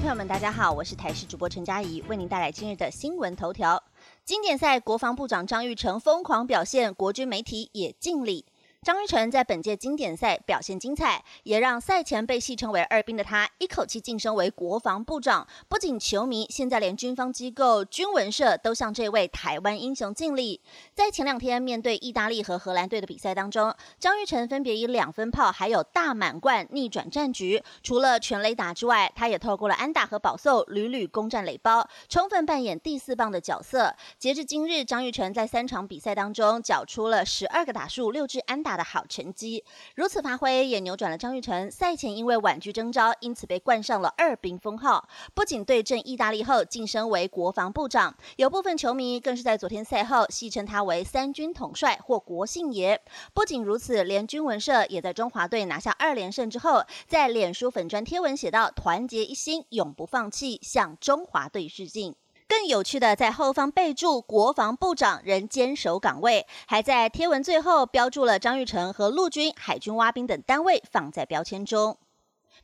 朋友们，大家好，我是台视主播陈佳怡，为您带来今日的新闻头条。经典赛，国防部长张玉成疯狂表现，国军媒体也尽力。张玉成在本届经典赛表现精彩，也让赛前被戏称为“二兵”的他一口气晋升为国防部长。不仅球迷，现在连军方机构军文社都向这位台湾英雄敬礼。在前两天面对意大利和荷兰队的比赛当中，张玉成分别以两分炮还有大满贯逆转战局。除了全垒打之外，他也透过了安打和保送屡屡攻占垒包，充分扮演第四棒的角色。截至今日，张玉成在三场比赛当中缴出了十二个打数、六支安打。打的好成绩，如此发挥也扭转了张玉成赛前因为婉拒征召，因此被冠上了二兵封号。不仅对阵意大利后晋升为国防部长，有部分球迷更是在昨天赛后戏称他为三军统帅或国姓爷。不仅如此，连军文社也在中华队拿下二连胜之后，在脸书粉砖贴文写道：“团结一心，永不放弃，向中华队致敬。”更有趣的，在后方备注国防部长仍坚守岗位，还在贴文最后标注了张玉成和陆军、海军挖兵等单位放在标签中。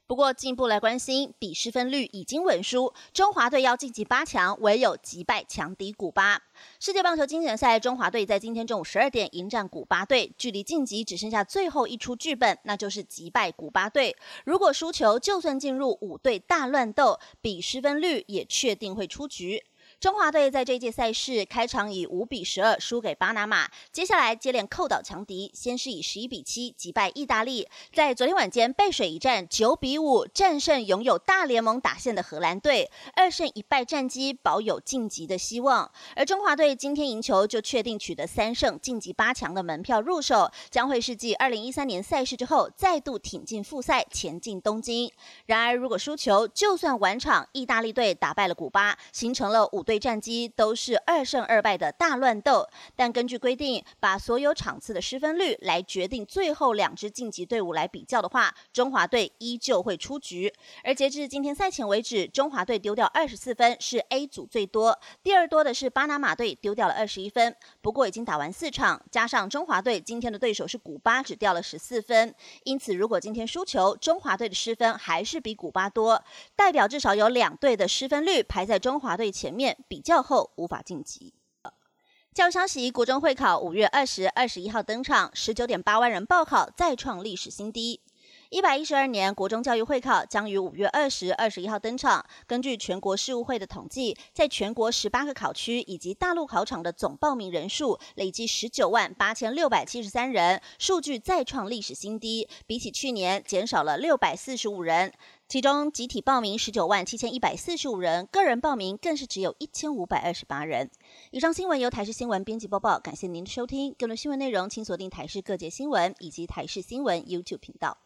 不过进一步来关心，比失分率已经稳输，中华队要晋级八强，唯有击败强敌古巴。世界棒球经典赛，中华队在今天中午十二点迎战古巴队，距离晋级只剩下最后一出剧本，那就是击败古巴队。如果输球，就算进入五队大乱斗，比失分率也确定会出局。中华队在这届赛事开场以五比十二输给巴拿马，接下来接连扣倒强敌，先是以十一比七击败意大利，在昨天晚间背水一战九比五战胜拥有大联盟打线的荷兰队，二胜一败战绩保有晋级的希望。而中华队今天赢球就确定取得三胜晋级八强的门票入手，将会是继二零一三年赛事之后再度挺进复赛前进东京。然而如果输球，就算完场意大利队打败了古巴，形成了五。对战绩都是二胜二败的大乱斗，但根据规定，把所有场次的失分率来决定最后两支晋级队伍来比较的话，中华队依旧会出局。而截至今天赛前为止，中华队丢掉二十四分，是 A 组最多，第二多的是巴拿马队丢掉了二十一分。不过已经打完四场，加上中华队今天的对手是古巴，只掉了十四分。因此，如果今天输球，中华队的失分还是比古巴多，代表至少有两队的失分率排在中华队前面。比较后无法晋级。教育消息：国中会考五月二十二十一号登场，十九点八万人报考，再创历史新低。一百一十二年国中教育会考将于五月二十二十一号登场。根据全国事务会的统计，在全国十八个考区以及大陆考场的总报名人数累计十九万八千六百七十三人，数据再创历史新低，比起去年减少了六百四十五人。其中集体报名十九万七千一百四十五人，个人报名更是只有一千五百二十八人。以上新闻由台视新闻编辑播报，感谢您的收听。更多新闻内容请锁定台视各界新闻以及台视新闻 YouTube 频道。